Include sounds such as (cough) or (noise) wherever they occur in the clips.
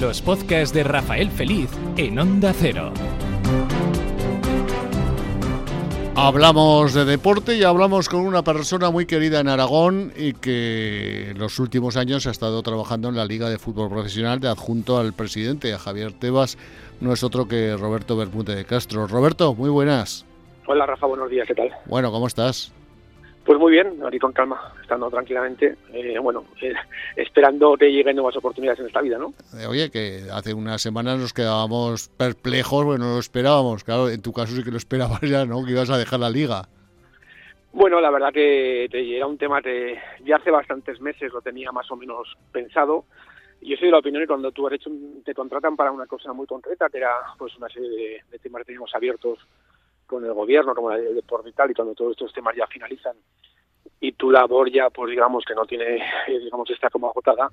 Los podcasts de Rafael Feliz en Onda Cero. Hablamos de deporte y hablamos con una persona muy querida en Aragón y que en los últimos años ha estado trabajando en la Liga de Fútbol Profesional de adjunto al presidente, a Javier Tebas, no es otro que Roberto Bermúdez de Castro. Roberto, muy buenas. Hola Rafa, buenos días, ¿qué tal? Bueno, ¿cómo estás? Pues muy bien, ahí con calma, estando tranquilamente, eh, bueno, eh, esperando que lleguen nuevas oportunidades en esta vida, ¿no? Eh, oye, que hace unas semanas nos quedábamos perplejos, bueno, no lo esperábamos, claro, en tu caso sí que lo esperabas ya, ¿no? Que ibas a dejar la liga. Bueno, la verdad que, era un tema que ya hace bastantes meses lo tenía más o menos pensado. Yo soy de la opinión que cuando tú has hecho, te contratan para una cosa muy concreta, que era pues una serie de, de temas que teníamos abiertos con el gobierno, como la ley de deporte y tal, y cuando todos estos temas ya finalizan y tu labor ya, pues digamos que no tiene, eh, digamos, está como agotada,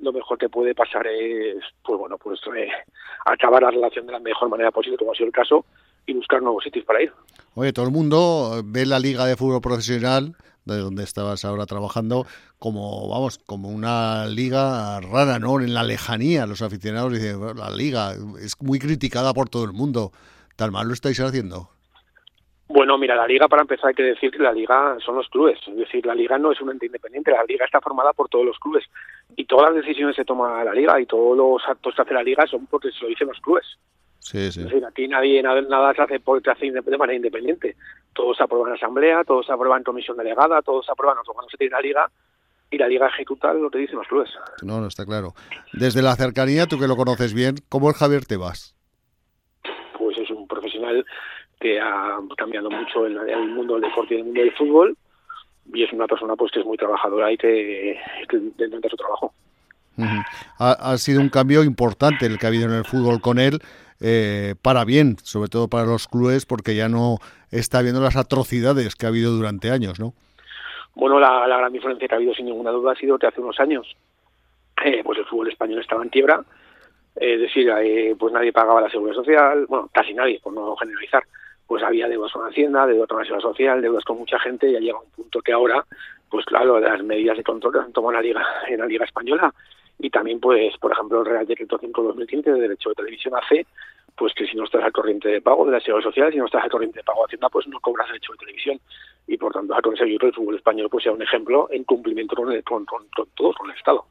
lo mejor que puede pasar es, pues bueno, pues eh, acabar la relación de la mejor manera posible, como ha sido el caso, y buscar nuevos sitios para ir. Oye, todo el mundo ve la Liga de Fútbol Profesional, de donde estabas ahora trabajando, como, vamos, como una liga rara, ¿no? En la lejanía, los aficionados dicen, la liga es muy criticada por todo el mundo. ¿Tal mal lo estáis haciendo? Bueno, mira, la liga, para empezar, hay que decir que la liga son los clubes. Es decir, la liga no es un ente independiente, la liga está formada por todos los clubes. Y todas las decisiones que toma la liga y todos los actos que hace la liga son porque se lo dicen los clubes. Sí, sí. Es decir, aquí nadie, nada, nada se hace porque se hace de manera independiente. Todos se aprueban en asamblea, todos se aprueban en comisión delegada, todos se aprueban cuando se tiene la liga y la liga ejecuta lo que dicen los clubes. No, no, está claro. Desde la cercanía, tú que lo conoces bien, ¿cómo es Javier Tebas? Pues es un profesional que ha cambiado mucho el, el mundo del deporte y el mundo del fútbol y es una persona pues que es muy trabajadora y que, que intenta su trabajo. ha, ha, sido un cambio importante el que ha habido en el fútbol con él, eh, para bien, sobre todo para los clubes, porque ya no está viendo las atrocidades que ha habido durante años, ¿no? Bueno, la, la gran diferencia que ha habido sin ninguna duda ha sido que hace unos años eh, pues el fútbol español estaba en quiebra, es decir, eh, pues nadie pagaba la seguridad social, bueno, casi nadie, por no generalizar, había deudas con Hacienda, deudas con la Seguridad Social, deudas con mucha gente, y ya llega un punto que ahora, pues claro, las medidas de control que han tomado en la Liga, en la Liga Española, y también, pues, por ejemplo, el Real Decreto 5-2015 de Derecho de Televisión hace, pues que si no estás al corriente de pago de la Seguridad Social, si no estás al corriente de pago de Hacienda, pues no cobras derecho de televisión. Y por tanto, ha conseguido que el fútbol español pues sea un ejemplo en cumplimiento con, con, con, con todo, con el Estado.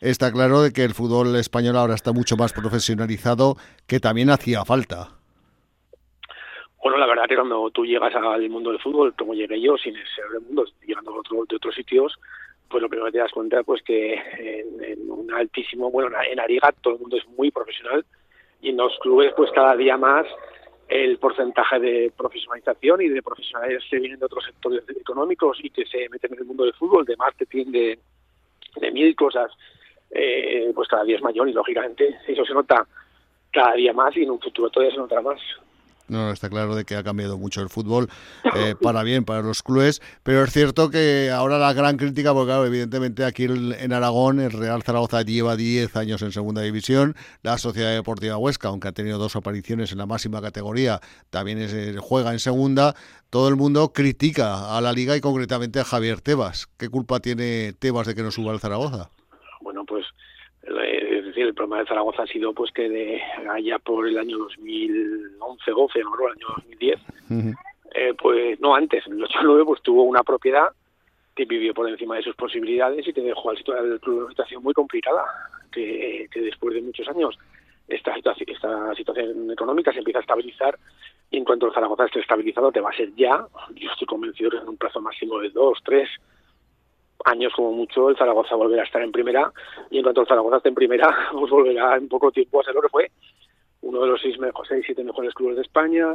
Está claro de que el fútbol español ahora está mucho más profesionalizado, que también hacía falta. Bueno, la verdad que cuando tú llegas al mundo del fútbol, como llegué yo, sin ser del mundo, llegando a otro, de otros sitios, pues lo primero que te das cuenta pues que en, un altísimo, bueno, en la liga todo el mundo es muy profesional y en los clubes pues cada día más el porcentaje de profesionalización y de profesionales que vienen de otros sectores económicos y que se meten en el mundo del fútbol, de marketing, de, de mil cosas, eh, pues cada día es mayor y lógicamente eso se nota cada día más y en un futuro todavía se notará más. No, está claro de que ha cambiado mucho el fútbol (laughs) eh, para bien, para los clubes, pero es cierto que ahora la gran crítica, porque claro, evidentemente aquí en Aragón el Real Zaragoza lleva 10 años en segunda división, la Sociedad Deportiva Huesca, aunque ha tenido dos apariciones en la máxima categoría, también es, juega en segunda, todo el mundo critica a la liga y concretamente a Javier Tebas. ¿Qué culpa tiene Tebas de que no suba el Zaragoza? Decir, el problema de Zaragoza ha sido pues que de allá por el año 2011, 12, no, el año 2010, uh -huh. eh, pues no antes, en el 89 pues tuvo una propiedad que vivió por encima de sus posibilidades y que dejó al club en una situación muy complicada, que, que después de muchos años esta situación, esta situación económica se empieza a estabilizar y en cuanto el Zaragoza esté estabilizado te va a ser ya, yo estoy convencido que en un plazo máximo de dos, tres, años como mucho el Zaragoza volverá a estar en primera y en cuanto el Zaragoza esté en primera (laughs) pues volverá en poco tiempo a ser lo que fue uno de los seis, mejores, seis siete mejores clubes de España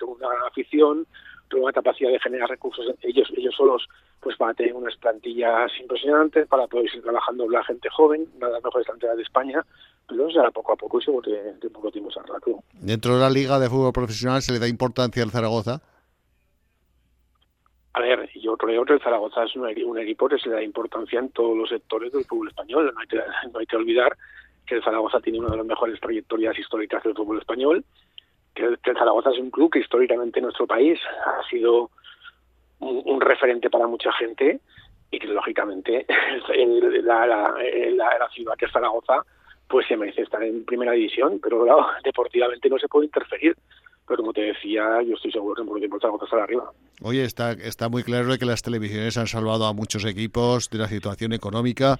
con una gran afición con una capacidad de generar recursos ellos ellos solos pues para tener unas plantillas impresionantes para poder ir trabajando la gente joven una de las mejores plantillas de España pero será poco a poco y seguro que en poco tiempo todo. ¿Dentro de la Liga de Fútbol Profesional se le da importancia al Zaragoza? A ver, yo creo que el Zaragoza es un, un, equipo que se le da importancia en todos los sectores del fútbol español. (laughs) No hay, que, olvidar que el Zaragoza tiene una de las mejores trayectorias históricas del fútbol español, que el, Zaragoza es un club que históricamente en nuestro país ha sido un, referente para mucha gente y que lógicamente (laughs) la ciudad que es Zaragoza pues se merece estar en primera división, pero claro, (laughs) deportivamente no se puede interferir. Pero como te decía, yo estoy seguro que en poco tiempo Zaragoza estar arriba. Oye, está, está muy claro que las televisiones han salvado a muchos equipos de la situación económica,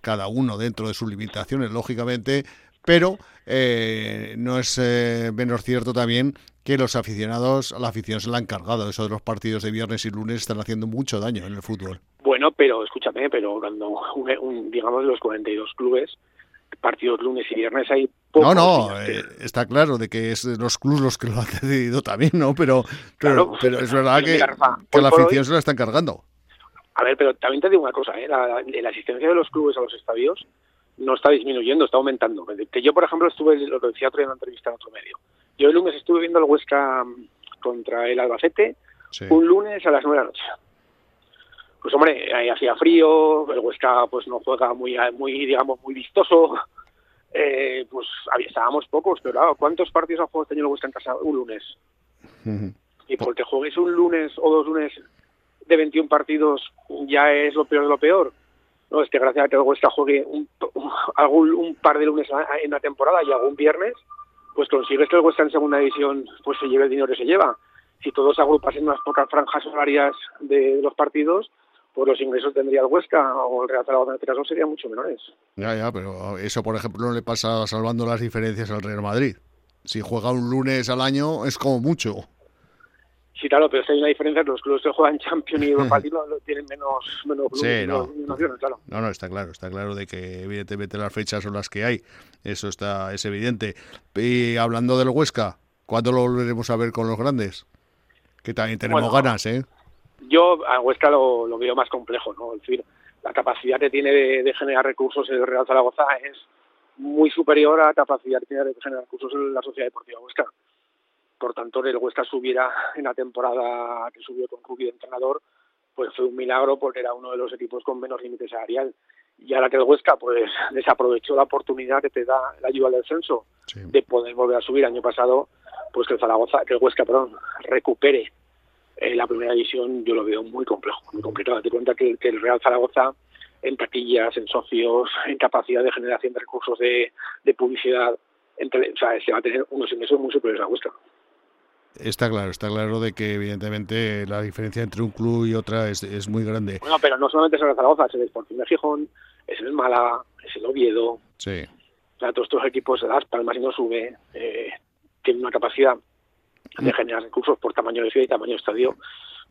cada uno dentro de sus limitaciones, lógicamente, pero eh, no es eh, menos cierto también que los aficionados, a la afición se la han cargado. Eso de los partidos de viernes y lunes están haciendo mucho daño en el fútbol. Bueno, pero escúchame, pero cuando, un, digamos, de los 42 clubes, partidos lunes y viernes hay no, no, eh, está claro de que es los clubes los que lo han (laughs) decidido también, ¿no? Pero, pero, es verdad que, la afición se la están cargando. A ver, pero también te digo una cosa, ¿eh? la, asistencia de los clubes a los estadios no está disminuyendo, está aumentando. Que yo, por ejemplo, estuve, lo que decía otro en una entrevista en otro medio, yo el lunes estuve viendo el Huesca contra el Albacete, un lunes a las nueve de la noche. Pues hombre, ahí hacía frío, el Huesca pues no juega muy, muy digamos, muy vistoso, eh, pues estábamos pocos, pero claro, ¿cuántos partidos ha jugado este año el Huesca en casa un lunes? Y porque juegues un lunes o dos lunes de 21 partidos ya es lo peor de lo peor. No, es que gracias a que el Huesca juegue un, algún, un par de lunes en la temporada y algún viernes, pues consigues que el Huesca en segunda división pues se lleve el dinero que se lleva. Si todos agrupas en unas pocas franjas horarias de los partidos, pues los ingresos tendría el Huesca o el Real Zaragoza en este caso serían mucho menores. Ya, ya, pero eso, por ejemplo, no le pasa salvando las diferencias al Real Madrid. Si juega un lunes al año es como mucho. Sí, claro, pero si hay una diferencia, los clubes que juegan Champions y Europa (laughs) League tienen menos, menos sí, no. claro. No, no, está claro, está claro de que evidentemente las fechas son las que hay. Eso está es evidente. Y hablando del Huesca, ¿cuándo lo volveremos a ver con los grandes? Que también tenemos ganas, ¿eh? Yo a Huesca lo, lo, veo más complejo, ¿no? Es decir, la capacidad que tiene de, generar recursos el Real Zaragoza es muy superior a la capacidad que tiene de generar recursos en la Sociedad Deportiva Huesca. Por tanto, el Huesca subiera en la temporada que subió con Rubio de entrenador, pues fue un milagro porque era uno de los equipos con menos límites salarial. Y ahora que el Huesca pues (laughs) desaprovechó la oportunidad que te da la ayuda del descenso de poder volver a subir año pasado, pues que el Zaragoza, que el Huesca, perdón, recupere en la primera división yo lo veo muy complejo, muy complicado. Te cuenta que, el Real Zaragoza en taquillas, en socios, (laughs) en capacidad de generación de recursos de, publicidad, entre, o sea, se va a tener unos ingresos muy superiores a Huesca. Está claro, está claro de que evidentemente la diferencia entre un club y otra es, es muy grande. Bueno, pero no solamente es el Zaragoza, es el Sporting de Gijón, es el Málaga, es el Oviedo. Sí. O sea, todos estos equipos, Las Palmas y no sube, eh, tienen una capacidad de generar recursos por tamaño de ciudad y tamaño de estadio,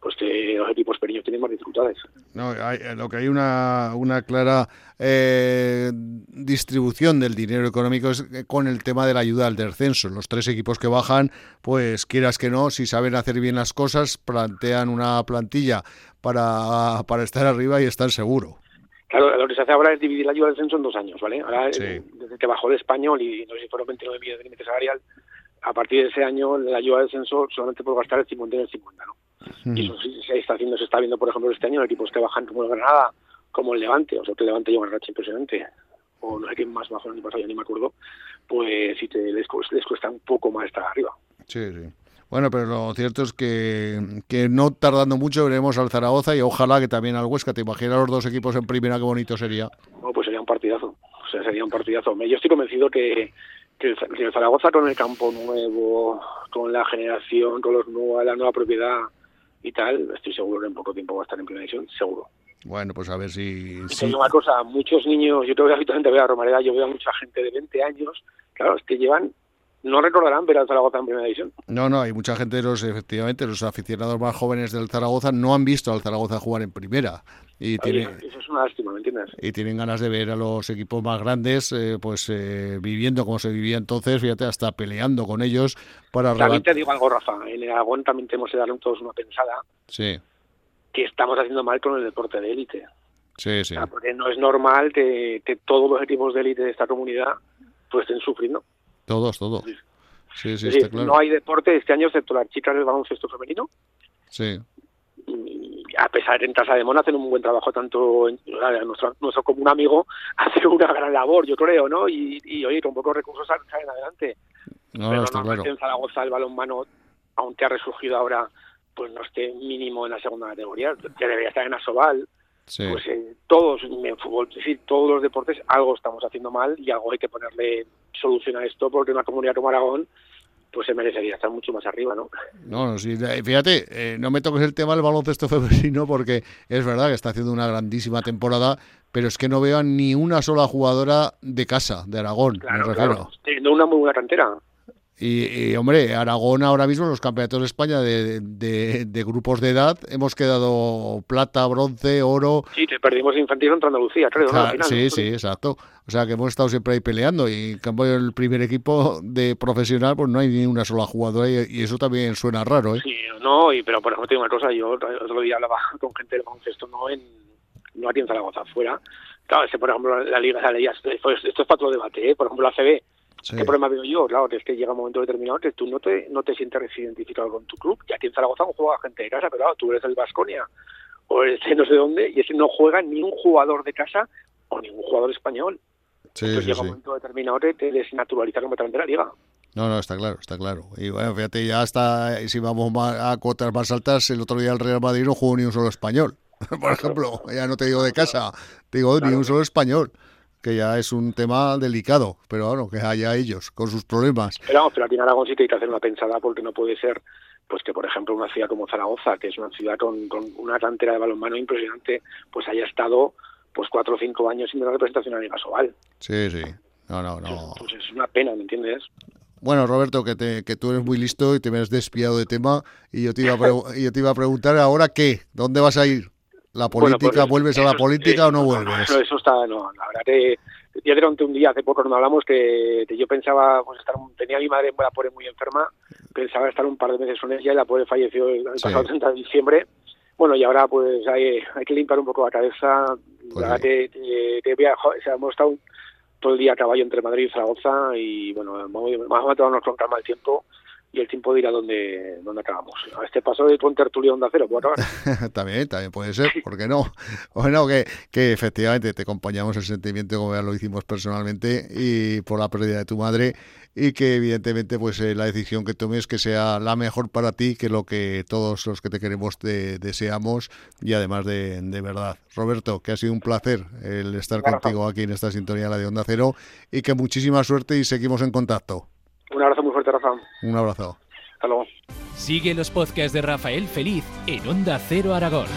pues que los equipos pequeños tienen más dificultades. No, hay, lo que hay una, una clara eh, distribución del dinero económico es con el tema de la ayuda al descenso. Los tres equipos que bajan, pues quieras que no, si saben hacer bien las cosas, plantean una plantilla para, para estar arriba y estar seguro. Claro, lo que se hace ahora es dividir la ayuda al descenso en dos años, ¿vale? Ahora, desde que bajó el español y no sé si fueron 29 millones de límite salarial, a partir de ese año la ayuda del censo solamente puede gastar el 50 y el 50, ¿no? Y eso sí se está haciendo, se está viendo, por ejemplo, este año en equipos que bajan como el Granada, como el Levante, o sea, que el Levante lleva una racha impresionante, o no sé quién más bajó el año pasado, ya ni me acuerdo, pues sí te, les, cuesta un poco más estar arriba. Sí, sí. Bueno, pero lo cierto es que, que no tardando mucho veremos al Zaragoza y ojalá que también al Huesca. ¿Te imaginas los dos equipos en primera? Qué bonito sería. No, pues sería un partidazo. O sea, sería un partidazo. Yo estoy convencido que, que el, Zaragoza con el campo nuevo, con la generación, con los nuevos, la nueva propiedad y tal, estoy seguro que en poco tiempo va a estar en primera división, seguro. Bueno, pues a ver si... si... una cosa, muchos niños, yo creo que habitualmente veo a Romareda, yo veo a mucha gente de 20 años, claro, es que llevan no recordarán ver al Zaragoza en primera división. No, no, hay mucha gente, los efectivamente, los aficionados más jóvenes del Zaragoza no han visto al Zaragoza jugar en primera. Y eso es una lástima, ¿me entiendes? Y tienen ganas de ver a los equipos más grandes, eh, pues eh, viviendo como se vivía entonces, fíjate, hasta peleando con ellos para... También te digo algo, Rafa, en el Aragón también tenemos que darle todos una pensada. Sí. Que estamos haciendo mal con el deporte de élite. Sí, sí. porque no es normal que, que todos los equipos de élite de esta comunidad pues estén sufriendo. Todos, todos. Sí, sí, está claro. No hay deporte este año excepto las chicas del baloncesto femenino. Sí. A pesar de en Casa de Mon hacen un buen trabajo, tanto nuestro, nuestro común amigo (laughs) hace una gran labor, yo creo, ¿no? Y, y oye, con pocos recursos salen adelante. No, Pero está claro. en Zaragoza el balonmano, aunque ha resurgido ahora, pues no esté mínimo en la segunda categoría, que debería estar en Asobal. Sí. Pues eh, todos en fútbol, es decir, todos los deportes algo estamos haciendo mal y algo hay que ponerle solución a esto porque una comunidad como Aragón pues se merecería estar mucho más arriba, ¿no? No, sí, fíjate, eh, no me toques el tema del baloncesto (laughs) femenino porque es verdad que está haciendo una grandísima temporada, pero es que no veo a ni una sola jugadora de casa, de Aragón, me refiero. Teniendo una muy buena cantera. Y, hombre, Aragón ahora mismo en los campeonatos de España de, de, grupos de edad hemos quedado plata, bronce, oro. Sí, te perdimos infantil contra Andalucía, creo. sí, sí, exacto. O sea que hemos estado siempre ahí peleando y en cambio el primer equipo de profesional pues no hay ni una sola jugadora y, eso también suena raro, ¿eh? Sí, no, y, pero por ejemplo tengo una cosa, yo otro día hablaba con gente del baloncesto, no en no aquí en Zaragoza, afuera. Claro, ese, por ejemplo, la Liga de esto es para todo debate, ¿eh? Por ejemplo, la CB ¿Qué problema veo yo? Claro, es que llega un momento determinado que tú no te, no te sientes identificado con tu club. Y aquí en Zaragoza no juega gente de casa, pero claro, tú eres el Vasconia o eres no sé dónde y ese no juega ni un jugador de casa o ningún jugador español. Sí, Entonces llega un momento determinado que te desnaturalizas completamente la liga. No, no, está claro, está claro. Y bueno, fíjate, ya está, si vamos a cuotas más altas, el otro día el Real Madrid no jugó ni un solo español. (laughs) Por ejemplo, ya no te digo de casa, te digo ni un solo español que ya es un tema delicado, pero bueno, que haya ellos con sus problemas. Pero, pero aquí en Aragón sí que hay que hacer una pensada porque no puede ser pues que por ejemplo una ciudad como Zaragoza, que es una ciudad con, una cantera de balonmano impresionante, pues haya estado pues cuatro o cinco años sin una representación a Liga Sobal. Sí, sí. No, no, no. Pues es una pena, ¿me entiendes? Bueno, Roberto, que, te, que tú eres muy listo y te me has despiado de tema y yo te iba a, (laughs) yo te iba a preguntar ahora qué, ¿dónde vas a ir? ¿La política, pues, vuelves a la política o no vuelves? No, eso está, no, la verdad que ya te conté un día hace poco cuando hablamos que, yo pensaba, pues estar, tenía a mi madre la pobre muy enferma, pensaba estar un par de meses con ella y la pobre falleció el, pasado 30 de diciembre. Bueno, y ahora pues hay, hay que limpiar un poco la cabeza. Pues la te, hemos estado todo el día a caballo entre Madrid y Zaragoza y bueno, vamos, vamos a tomarnos con calma el tiempo y el tiempo dirá dónde, dónde acabamos. A este paso de tu tertulio onda cero, ¿puedo (laughs) también, también puede ser, ¿por qué no? (laughs) Bueno, que, que efectivamente te acompañamos el sentimiento como ya lo hicimos personalmente y por la pérdida de tu madre y que evidentemente pues eh, la decisión que tomes que sea la mejor para ti que lo que todos los que te queremos te deseamos y además de, de verdad. Roberto, que ha sido un placer el estar contigo aquí en esta sintonía la de Onda Cero y que muchísima suerte y seguimos en contacto. Un abrazo muy fuerte, Rafa. Un abrazo. Hasta luego. Sigue los podcasts de Rafael Feliz en Onda Cero Aragón.